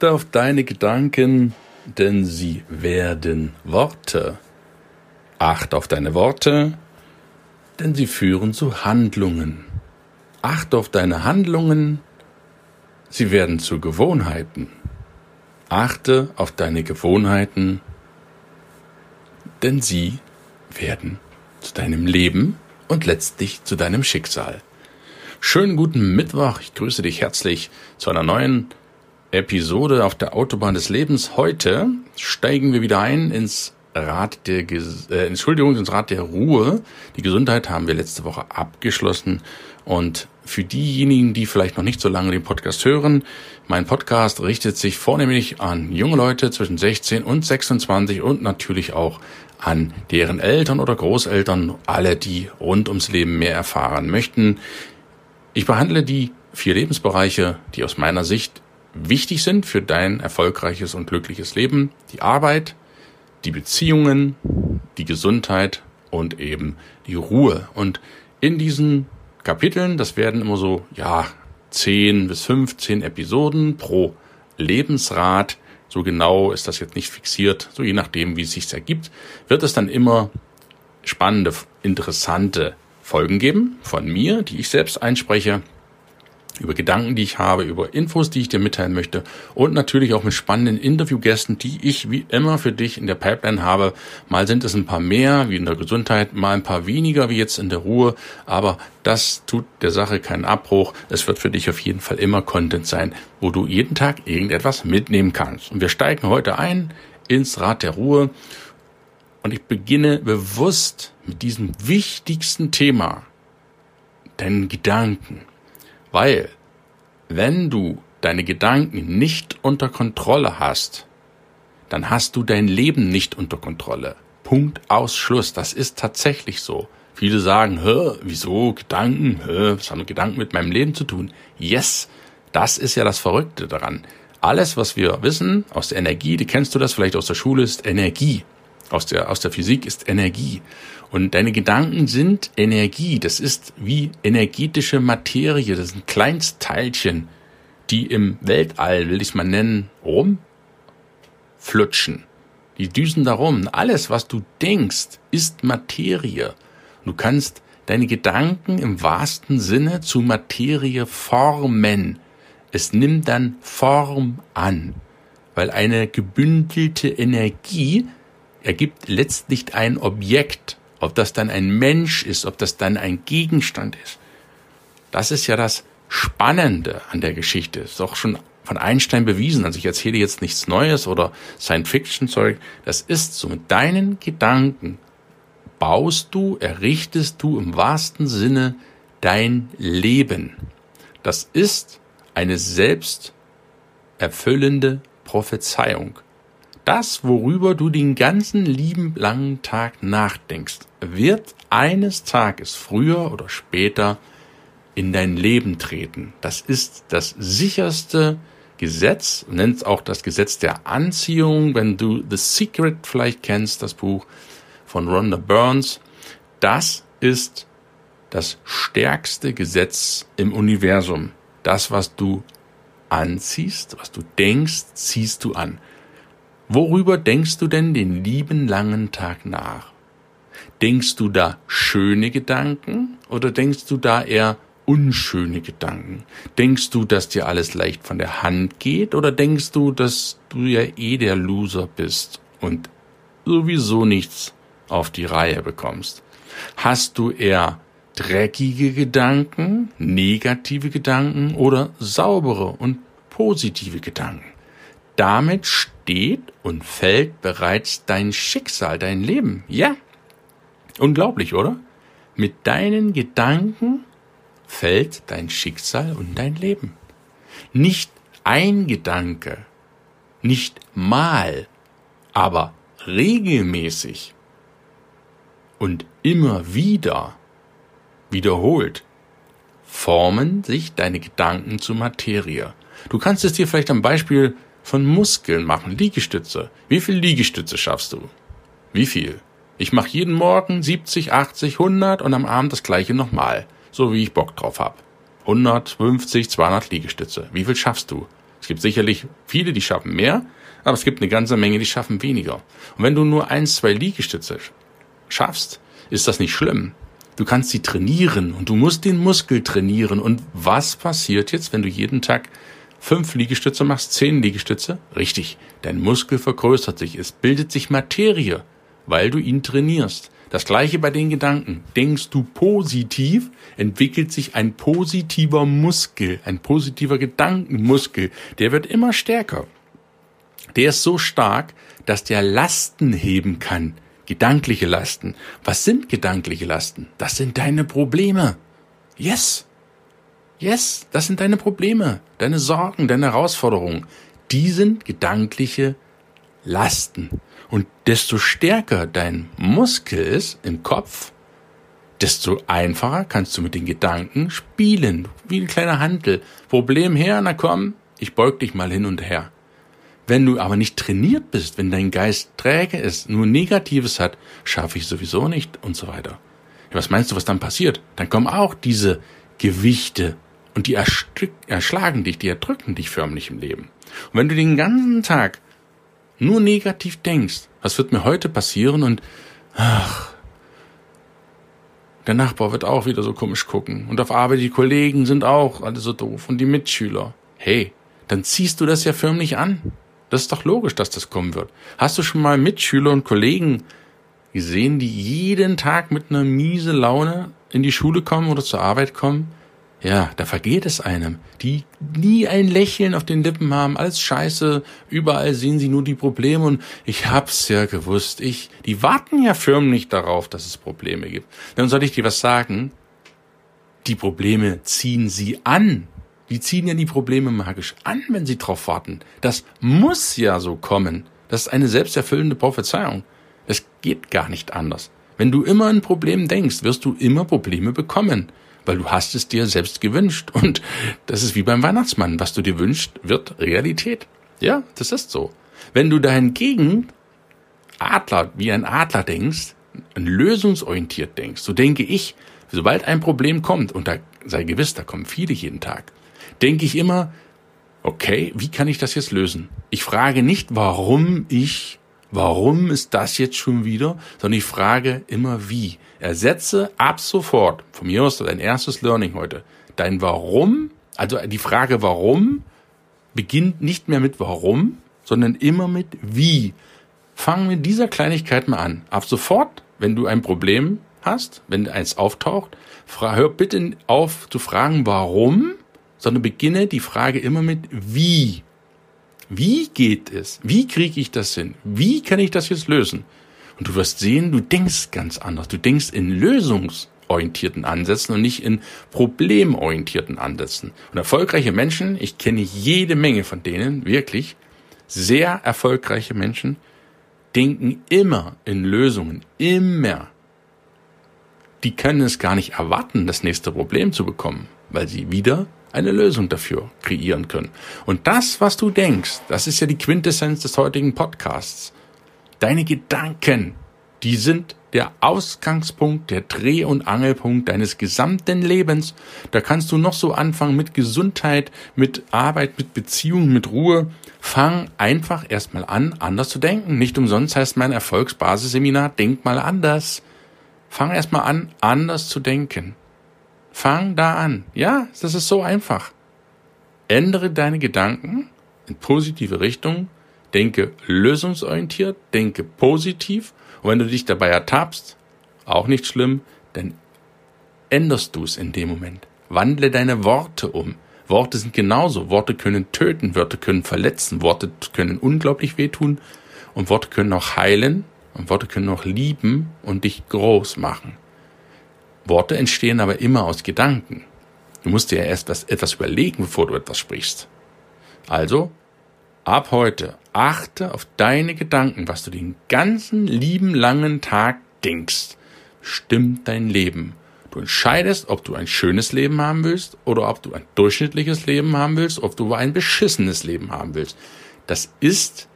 Achte auf deine Gedanken, denn sie werden Worte. Achte auf deine Worte, denn sie führen zu Handlungen. Achte auf deine Handlungen, sie werden zu Gewohnheiten. Achte auf deine Gewohnheiten, denn sie werden zu deinem Leben und letztlich zu deinem Schicksal. Schönen guten Mittwoch, ich grüße dich herzlich zu einer neuen Episode auf der Autobahn des Lebens. Heute steigen wir wieder ein ins Rad der, äh, Entschuldigung, ins Rad der Ruhe. Die Gesundheit haben wir letzte Woche abgeschlossen. Und für diejenigen, die vielleicht noch nicht so lange den Podcast hören, mein Podcast richtet sich vornehmlich an junge Leute zwischen 16 und 26 und natürlich auch an deren Eltern oder Großeltern, alle, die rund ums Leben mehr erfahren möchten. Ich behandle die vier Lebensbereiche, die aus meiner Sicht wichtig sind für dein erfolgreiches und glückliches Leben. Die Arbeit, die Beziehungen, die Gesundheit und eben die Ruhe. Und in diesen Kapiteln, das werden immer so, ja, 10 bis 15 Episoden pro Lebensrat. So genau ist das jetzt nicht fixiert, so je nachdem, wie es sich ergibt, wird es dann immer spannende, interessante Folgen geben von mir, die ich selbst einspreche über Gedanken, die ich habe, über Infos, die ich dir mitteilen möchte und natürlich auch mit spannenden Interviewgästen, die ich wie immer für dich in der Pipeline habe. Mal sind es ein paar mehr, wie in der Gesundheit, mal ein paar weniger, wie jetzt in der Ruhe, aber das tut der Sache keinen Abbruch. Es wird für dich auf jeden Fall immer Content sein, wo du jeden Tag irgendetwas mitnehmen kannst. Und wir steigen heute ein ins Rad der Ruhe und ich beginne bewusst mit diesem wichtigsten Thema, deinen Gedanken. Weil, wenn du deine Gedanken nicht unter Kontrolle hast, dann hast du dein Leben nicht unter Kontrolle. Punkt Ausschluss. Das ist tatsächlich so. Viele sagen, hä, wieso Gedanken? Hä, was haben Gedanken mit meinem Leben zu tun? Yes, das ist ja das Verrückte daran. Alles, was wir wissen aus der Energie, die kennst du das vielleicht aus der Schule, ist Energie. Aus der, aus der Physik ist Energie. Und deine Gedanken sind Energie. Das ist wie energetische Materie. Das sind Kleinstteilchen, die im Weltall, will ich es mal nennen, rumflutschen. Die düsen darum. Alles, was du denkst, ist Materie. Du kannst deine Gedanken im wahrsten Sinne zu Materie formen. Es nimmt dann Form an, weil eine gebündelte Energie ergibt letztlich ein Objekt ob das dann ein Mensch ist, ob das dann ein Gegenstand ist. Das ist ja das Spannende an der Geschichte. Ist auch schon von Einstein bewiesen. Also ich erzähle jetzt nichts Neues oder Science-Fiction-Zeug. Das ist so. Mit deinen Gedanken baust du, errichtest du im wahrsten Sinne dein Leben. Das ist eine selbst erfüllende Prophezeiung. Das, worüber du den ganzen lieben langen Tag nachdenkst, wird eines Tages früher oder später in dein Leben treten. Das ist das sicherste Gesetz, nennt es auch das Gesetz der Anziehung, wenn du The Secret vielleicht kennst, das Buch von Rhonda Burns. Das ist das stärkste Gesetz im Universum. Das, was du anziehst, was du denkst, ziehst du an. Worüber denkst du denn den lieben langen Tag nach? Denkst du da schöne Gedanken oder denkst du da eher unschöne Gedanken? Denkst du, dass dir alles leicht von der Hand geht oder denkst du, dass du ja eh der Loser bist und sowieso nichts auf die Reihe bekommst? Hast du eher dreckige Gedanken, negative Gedanken oder saubere und positive Gedanken? Damit steht und fällt bereits dein Schicksal, dein Leben. Ja. Unglaublich, oder? Mit deinen Gedanken fällt dein Schicksal und dein Leben. Nicht ein Gedanke nicht mal, aber regelmäßig und immer wieder wiederholt, formen sich deine Gedanken zu Materie. Du kannst es dir vielleicht am Beispiel von Muskeln machen, Liegestütze. Wie viel Liegestütze schaffst du? Wie viel? Ich mache jeden Morgen 70, 80, 100 und am Abend das gleiche nochmal, so wie ich Bock drauf hab. 150, 200 Liegestütze. Wie viel schaffst du? Es gibt sicherlich viele, die schaffen mehr, aber es gibt eine ganze Menge, die schaffen weniger. Und wenn du nur ein, zwei Liegestütze schaffst, ist das nicht schlimm. Du kannst sie trainieren und du musst den Muskel trainieren. Und was passiert jetzt, wenn du jeden Tag fünf Liegestütze machst, zehn Liegestütze? Richtig, dein Muskel vergrößert sich, es bildet sich Materie weil du ihn trainierst. Das gleiche bei den Gedanken. Denkst du positiv, entwickelt sich ein positiver Muskel, ein positiver Gedankenmuskel. Der wird immer stärker. Der ist so stark, dass der Lasten heben kann. Gedankliche Lasten. Was sind gedankliche Lasten? Das sind deine Probleme. Yes. Yes, das sind deine Probleme, deine Sorgen, deine Herausforderungen. Die sind gedankliche Lasten. Und desto stärker dein Muskel ist im Kopf, desto einfacher kannst du mit den Gedanken spielen, wie ein kleiner Handel. Problem her, na komm, ich beug dich mal hin und her. Wenn du aber nicht trainiert bist, wenn dein Geist träge ist, nur Negatives hat, schaffe ich sowieso nicht und so weiter. Was meinst du, was dann passiert? Dann kommen auch diese Gewichte und die erschlagen dich, die erdrücken dich förmlich im Leben. Und wenn du den ganzen Tag nur negativ denkst, was wird mir heute passieren und ach, der Nachbar wird auch wieder so komisch gucken und auf Arbeit die Kollegen sind auch alle so doof und die Mitschüler. Hey, dann ziehst du das ja förmlich an. Das ist doch logisch, dass das kommen wird. Hast du schon mal Mitschüler und Kollegen gesehen, die jeden Tag mit einer miese Laune in die Schule kommen oder zur Arbeit kommen? Ja, da vergeht es einem, die nie ein Lächeln auf den Lippen haben, alles scheiße, überall sehen sie nur die Probleme und ich hab's ja gewusst, ich, die warten ja förmlich darauf, dass es Probleme gibt. Dann soll ich dir was sagen? Die Probleme ziehen sie an. Die ziehen ja die Probleme magisch an, wenn sie drauf warten. Das muss ja so kommen. Das ist eine selbsterfüllende Prophezeiung. Es geht gar nicht anders. Wenn du immer ein Problem denkst, wirst du immer Probleme bekommen weil du hast es dir selbst gewünscht. Und das ist wie beim Weihnachtsmann. Was du dir wünschst, wird Realität. Ja, das ist so. Wenn du dahingegen Adler, wie ein Adler denkst, lösungsorientiert denkst, so denke ich, sobald ein Problem kommt, und da sei gewiss, da kommen viele jeden Tag, denke ich immer, okay, wie kann ich das jetzt lösen? Ich frage nicht, warum ich warum ist das jetzt schon wieder, sondern ich frage immer wie. Ersetze ab sofort, von mir aus dein erstes Learning heute, dein Warum, also die Frage Warum beginnt nicht mehr mit Warum, sondern immer mit Wie. Fang mit dieser Kleinigkeit mal an. Ab sofort, wenn du ein Problem hast, wenn eins auftaucht, hör bitte auf zu fragen Warum, sondern beginne die Frage immer mit Wie. Wie geht es? Wie kriege ich das hin? Wie kann ich das jetzt lösen? Und du wirst sehen, du denkst ganz anders. Du denkst in lösungsorientierten Ansätzen und nicht in problemorientierten Ansätzen. Und erfolgreiche Menschen, ich kenne jede Menge von denen, wirklich, sehr erfolgreiche Menschen, denken immer in Lösungen, immer. Die können es gar nicht erwarten, das nächste Problem zu bekommen, weil sie wieder eine Lösung dafür kreieren können. Und das, was du denkst, das ist ja die Quintessenz des heutigen Podcasts. Deine Gedanken, die sind der Ausgangspunkt, der Dreh- und Angelpunkt deines gesamten Lebens. Da kannst du noch so anfangen mit Gesundheit, mit Arbeit, mit Beziehungen, mit Ruhe. Fang einfach erstmal an, anders zu denken. Nicht umsonst heißt mein Erfolgsbasisseminar, denk mal anders. Fang erstmal an, anders zu denken. Fang da an. Ja, das ist so einfach. Ändere deine Gedanken in positive Richtung. Denke lösungsorientiert, denke positiv. Und wenn du dich dabei ertappst, auch nicht schlimm, dann änderst du es in dem Moment. Wandle deine Worte um. Worte sind genauso. Worte können töten, Worte können verletzen, Worte können unglaublich wehtun und Worte können auch heilen und Worte können auch lieben und dich groß machen. Worte entstehen aber immer aus Gedanken. Du musst dir ja erst was, etwas überlegen, bevor du etwas sprichst. Also ab heute achte auf deine Gedanken, was du den ganzen lieben langen Tag denkst, stimmt dein Leben. Du entscheidest, ob du ein schönes Leben haben willst oder ob du ein durchschnittliches Leben haben willst, ob du ein beschissenes Leben haben willst. Das ist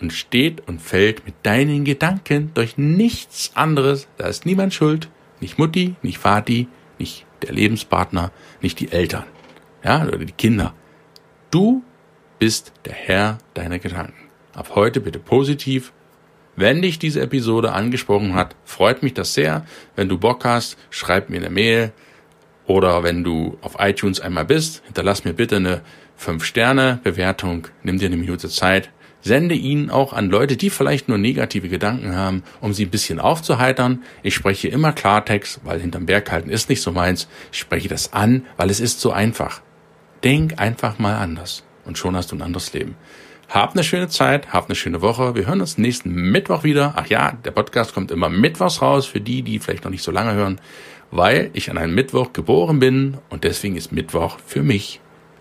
und steht und fällt mit deinen Gedanken durch nichts anderes. Da ist niemand schuld. Nicht Mutti, nicht Vati, nicht der Lebenspartner, nicht die Eltern. Ja, oder die Kinder. Du bist der Herr deiner Gedanken. Ab heute bitte positiv. Wenn dich diese Episode angesprochen hat, freut mich das sehr. Wenn du Bock hast, schreib mir eine Mail. Oder wenn du auf iTunes einmal bist, hinterlass mir bitte eine 5-Sterne-Bewertung. Nimm dir eine Minute Zeit Sende ihn auch an Leute, die vielleicht nur negative Gedanken haben, um sie ein bisschen aufzuheitern. Ich spreche immer Klartext, weil hinterm Berg halten ist nicht so meins. Ich spreche das an, weil es ist so einfach. Denk einfach mal anders und schon hast du ein anderes Leben. Hab eine schöne Zeit, hab eine schöne Woche. Wir hören uns nächsten Mittwoch wieder. Ach ja, der Podcast kommt immer mittwochs raus für die, die vielleicht noch nicht so lange hören, weil ich an einem Mittwoch geboren bin und deswegen ist Mittwoch für mich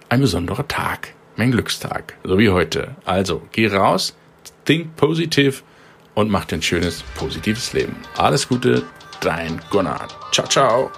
ein besonderer Tag mein Glückstag, so wie heute. Also, geh raus, think positiv und mach dir ein schönes, positives Leben. Alles Gute, dein Gunnar. Ciao, ciao.